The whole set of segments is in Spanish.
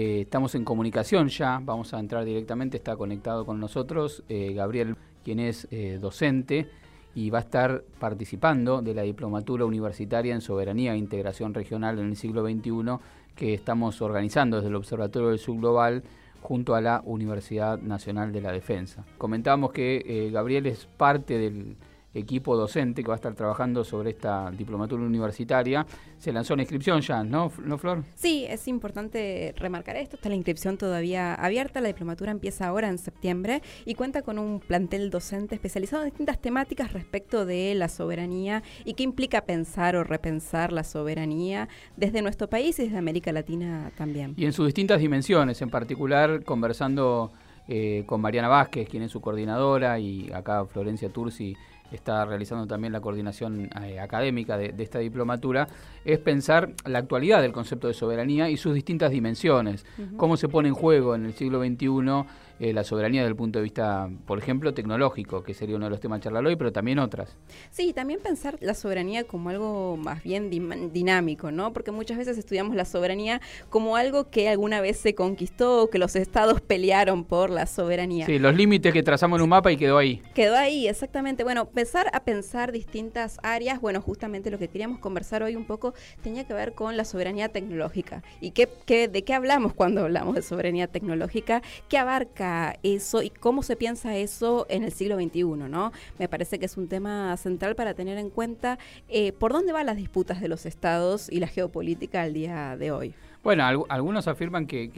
Eh, estamos en comunicación ya, vamos a entrar directamente, está conectado con nosotros eh, Gabriel, quien es eh, docente y va a estar participando de la Diplomatura Universitaria en Soberanía e Integración Regional en el siglo XXI que estamos organizando desde el Observatorio del Subglobal junto a la Universidad Nacional de la Defensa. Comentábamos que Gabriel es parte del equipo docente que va a estar trabajando sobre esta diplomatura universitaria. Se lanzó una inscripción ya, ¿no, ¿no Flor? Sí, es importante remarcar esto. Está la inscripción todavía abierta. La diplomatura empieza ahora en septiembre y cuenta con un plantel docente especializado en distintas temáticas respecto de la soberanía y qué implica pensar o repensar la soberanía desde nuestro país y desde América Latina también. Y en sus distintas dimensiones, en particular conversando eh, con Mariana Vázquez, quien es su coordinadora, y acá Florencia Tursi está realizando también la coordinación eh, académica de, esta diplomatura, es pensar la actualidad del concepto de soberanía y sus distintas dimensiones, cómo se pone en juego en el siglo XXI eh, la soberanía desde el punto de vista, por ejemplo, tecnológico, que sería uno de los temas de charlar hoy, pero también otras. Sí, también pensar la soberanía como algo más bien dinámico, ¿no? Porque muchas veces estudiamos la soberanía como algo que alguna vez se conquistó, que los estados pelearon por la soberanía. Sí, los límites que trazamos en un mapa y quedó ahí. Quedó ahí, exactamente. Bueno, empezar a pensar distintas áreas, bueno, justamente lo que queríamos conversar hoy un poco tenía que ver con la soberanía tecnológica. ¿Y qué, qué, de qué hablamos cuando hablamos de soberanía tecnológica? ¿Qué abarca eso y cómo se piensa eso en el siglo XXI, ¿no? Me parece que es un tema central para tener en cuenta eh, por dónde van las disputas de los estados y la geopolítica al día de hoy. Bueno, algunos afirman que,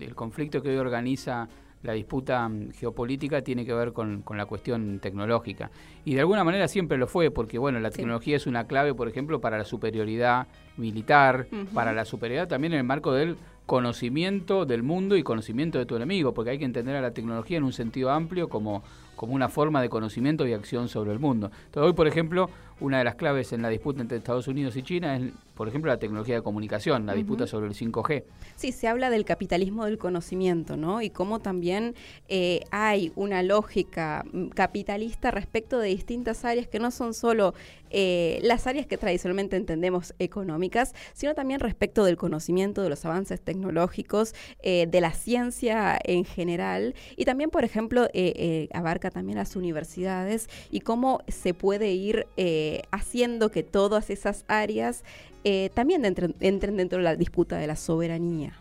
el conflicto que hoy organiza la disputa mm, geopolítica tiene que ver con, la cuestión tecnológica. Y de alguna manera siempre lo fue, porque bueno, la tecnología es una clave, por ejemplo, para la superioridad militar, para la superioridad también en el marco del conocimiento del mundo y conocimiento de tu enemigo, porque hay que entender a la tecnología en un sentido amplio como, como una forma de conocimiento y acción sobre el mundo. Entonces, hoy, por ejemplo, una de las claves en la disputa entre Estados Unidos y China es, por ejemplo, la tecnología de comunicación, la disputa sobre el 5G. Sí, se habla del capitalismo del conocimiento, ¿no? Y cómo también eh, hay una lógica mm, capitalista respecto de distintas áreas que no son solo eh, las áreas que tradicionalmente entendemos económicas, sino también respecto del conocimiento, de los avances tecnológicos, eh, de la ciencia en general, y también, por ejemplo, abarca también las universidades y cómo se puede ir haciendo que todas esas áreas eh, también entren, dentro de la disputa de la soberanía.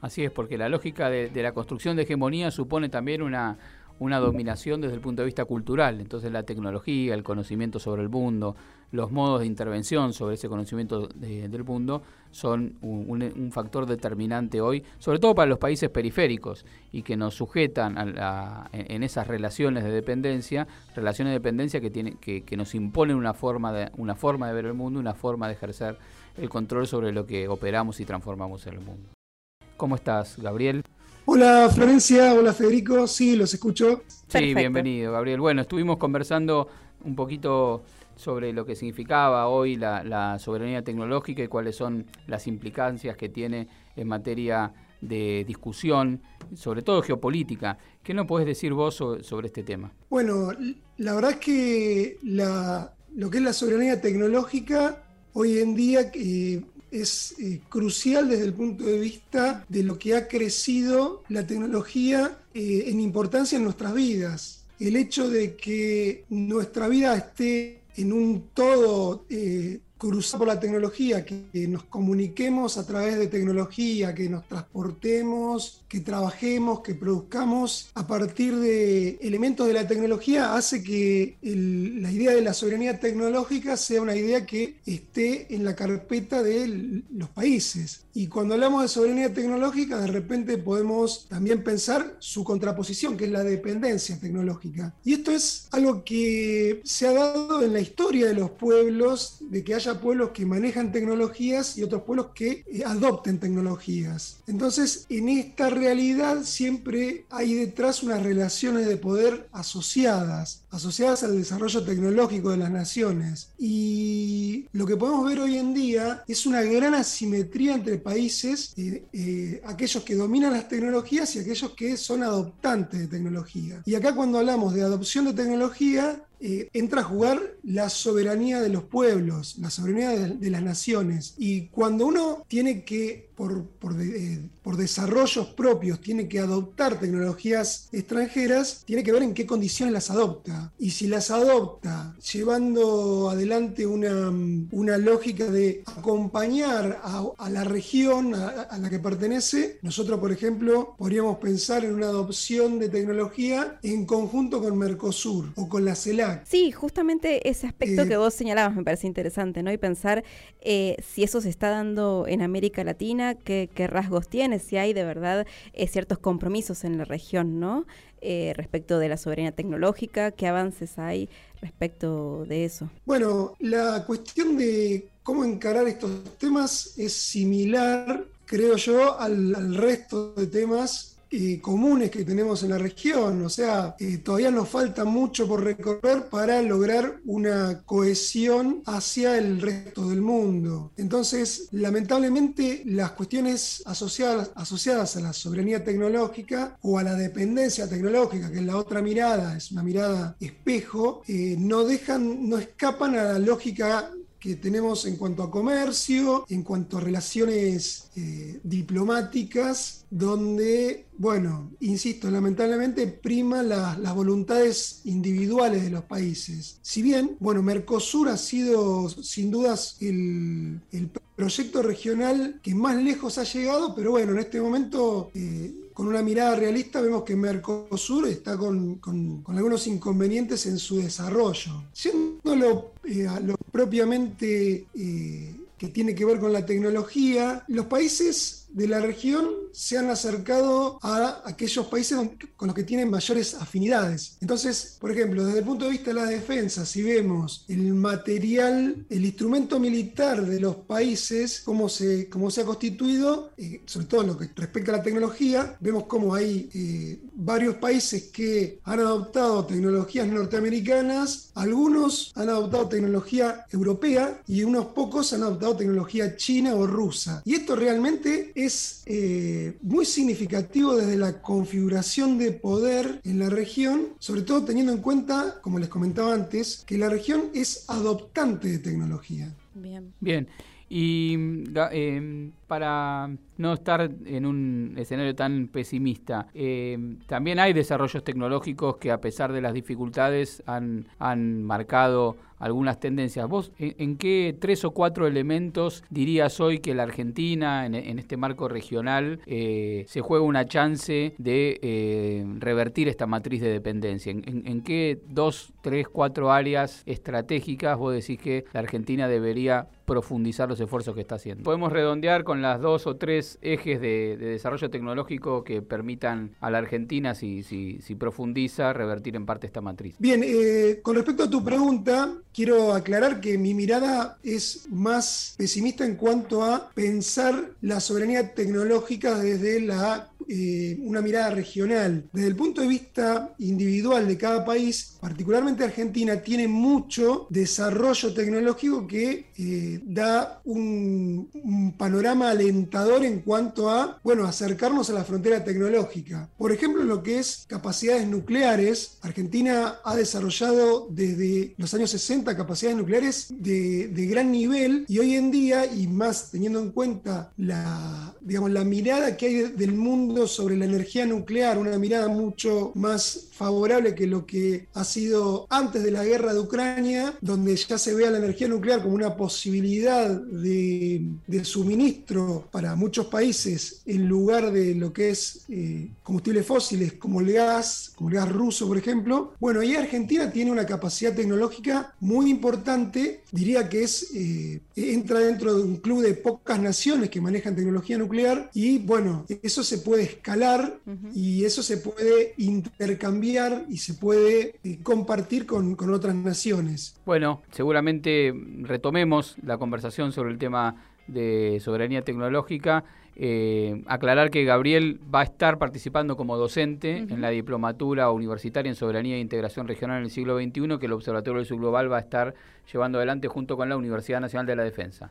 Así es, porque la lógica de, la construcción de hegemonía supone también una, una dominación desde el punto de vista cultural. Entonces la tecnología, el conocimiento sobre el mundo, los modos de intervención sobre ese conocimiento del mundo son un, factor determinante hoy, sobre todo para los países periféricos y que nos sujetan en esas relaciones de dependencia, relaciones de dependencia que, tiene, que, que nos imponen una forma, de, una forma de ver el mundo, una forma de ejercer el control sobre lo que operamos y transformamos en el mundo. ¿Cómo estás, Gabriel? Hola Florencia, hola Federico, sí, los escucho. Sí, bienvenido, Gabriel. Bueno, estuvimos conversando un poquito sobre lo que significaba hoy la, soberanía tecnológica y cuáles son las implicancias que tiene en materia de discusión, sobre todo geopolítica. ¿Qué nos podés decir vos sobre, este tema? Bueno, la verdad es que lo que es la soberanía tecnológica hoy en día eh, es eh, crucial desde el punto de vista de lo que ha crecido la tecnología eh, en importancia en nuestras vidas. El hecho de que nuestra vida esté en un todo eh, cruzado por la tecnología, que, nos comuniquemos a través de tecnología, que nos transportemos, que trabajemos, que produzcamos a partir de elementos de la tecnología, hace que la idea de la soberanía tecnológica sea una idea que esté en la carpeta de los países. Y cuando hablamos de soberanía tecnológica, de repente podemos también pensar su contraposición, que es la dependencia tecnológica. Y esto es algo que se ha dado en la historia de los pueblos, de que haya pueblos que manejan tecnologías y otros pueblos que eh, adopten tecnologías. Entonces, en esta realidad siempre hay detrás unas relaciones de poder asociadas, asociadas al desarrollo tecnológico de las naciones. Y lo que podemos ver hoy en día es una gran asimetría entre países, eh, eh, aquellos que dominan las tecnologías y aquellos que son adoptantes de tecnología. Y acá cuando hablamos de adopción de tecnología, eh, entra a jugar la soberanía de los pueblos, la soberanía de, las naciones. Y cuando uno tiene que por, eh, por, desarrollos propios tiene que adoptar tecnologías extranjeras, tiene que ver en qué condiciones las adopta. Y si las adopta llevando adelante una, una lógica de acompañar a, la región a, la que pertenece, nosotros, por ejemplo, podríamos pensar en una adopción de tecnología en conjunto con Mercosur o con la CELAC. Sí, justamente ese aspecto eh, que vos señalabas me parece interesante, ¿no? Y pensar eh, si eso se está dando en América Latina, qué, rasgos tiene, si hay de verdad eh, ciertos compromisos en la región, ¿no? Eh, respecto de la soberanía tecnológica, qué avances hay respecto de eso. Bueno, la cuestión de cómo encarar estos temas es similar, creo yo, al resto de temas comunes que tenemos en la región. O sea, eh, todavía nos falta mucho por recorrer para lograr una cohesión hacia el resto del mundo. Entonces, lamentablemente, las cuestiones asociadas, asociadas a la soberanía tecnológica o a la dependencia tecnológica, que es la otra mirada, es una mirada espejo, eh, no dejan, no escapan a la lógica que tenemos en cuanto a comercio, en cuanto a relaciones eh, diplomáticas, donde, bueno, insisto, lamentablemente prima las voluntades individuales de los países. Si bien, bueno, Mercosur ha sido sin dudas el, proyecto regional que más lejos ha llegado, pero bueno, en este momento... Eh, con una mirada realista vemos que Mercosur está con, algunos inconvenientes en su desarrollo. Siendo lo, eh, propiamente eh, que tiene que ver con la tecnología, los países de la región se han acercado a aquellos países con los que tienen mayores afinidades. Entonces, por ejemplo, desde el punto de vista de la defensa, si vemos el material, el instrumento militar de los países, cómo se, cómo se ha constituido, eh, sobre todo en lo que respecta a la tecnología, vemos cómo hay eh, varios países que han adoptado tecnologías norteamericanas, algunos han adoptado tecnología europea y unos pocos han adoptado tecnología china o rusa. Y esto realmente es eh, muy significativo desde la configuración de poder en la región, sobre todo teniendo en cuenta, como les comentaba antes, que la región es adoptante de tecnología. Bien. Bien. Y eh, para no estar en un escenario tan pesimista, eh, también hay desarrollos tecnológicos que a pesar de las dificultades han, han marcado algunas tendencias. ¿Vos en, qué tres o cuatro elementos dirías hoy que la Argentina, en, este marco regional, eh, se juega una chance de revertir esta matriz de dependencia? ¿En, en qué dos, tres, cuatro áreas estratégicas vos decís que la Argentina debería profundizar los esfuerzos que está haciendo. Podemos redondear con las dos o tres ejes de, desarrollo tecnológico que permitan a la Argentina, si, si, si profundiza, revertir en parte esta matriz. Bien, eh, con respecto a tu pregunta, quiero aclarar que mi mirada es más pesimista en cuanto a pensar la soberanía tecnológica desde la eh, una mirada regional. Desde el punto de vista individual de cada país, particularmente Argentina, tiene mucho desarrollo tecnológico que eh, da un, panorama alentador en cuanto a, bueno, acercarnos a la frontera tecnológica. Por ejemplo, lo que es capacidades nucleares, Argentina ha desarrollado desde los años 60 capacidades nucleares de, de gran nivel y hoy en día, y más teniendo en cuenta la, digamos, la mirada que hay del mundo sobre la energía nuclear, una mirada mucho más favorable que lo que ha sido antes de la guerra de Ucrania, donde ya se ve a la energía nuclear como una posibilidad de, suministro para muchos países en lugar de lo que es eh, combustibles fósiles como el gas, como el gas ruso, por ejemplo. Bueno, y Argentina tiene una capacidad tecnológica muy importante, diría que es eh, entra dentro de un club de pocas naciones que manejan tecnología nuclear y bueno, eso se puede escalar y eso se puede intercambiar y se puede eh, compartir con, con otras naciones. Bueno, seguramente retomemos la conversación sobre el tema de soberanía tecnológica. Eh, aclarar que Gabriel va a estar participando como docente en la diplomatura universitaria en soberanía e integración regional en el siglo XXI, que el Observatorio del Sur Global va a estar llevando adelante junto con la Universidad Nacional de la Defensa.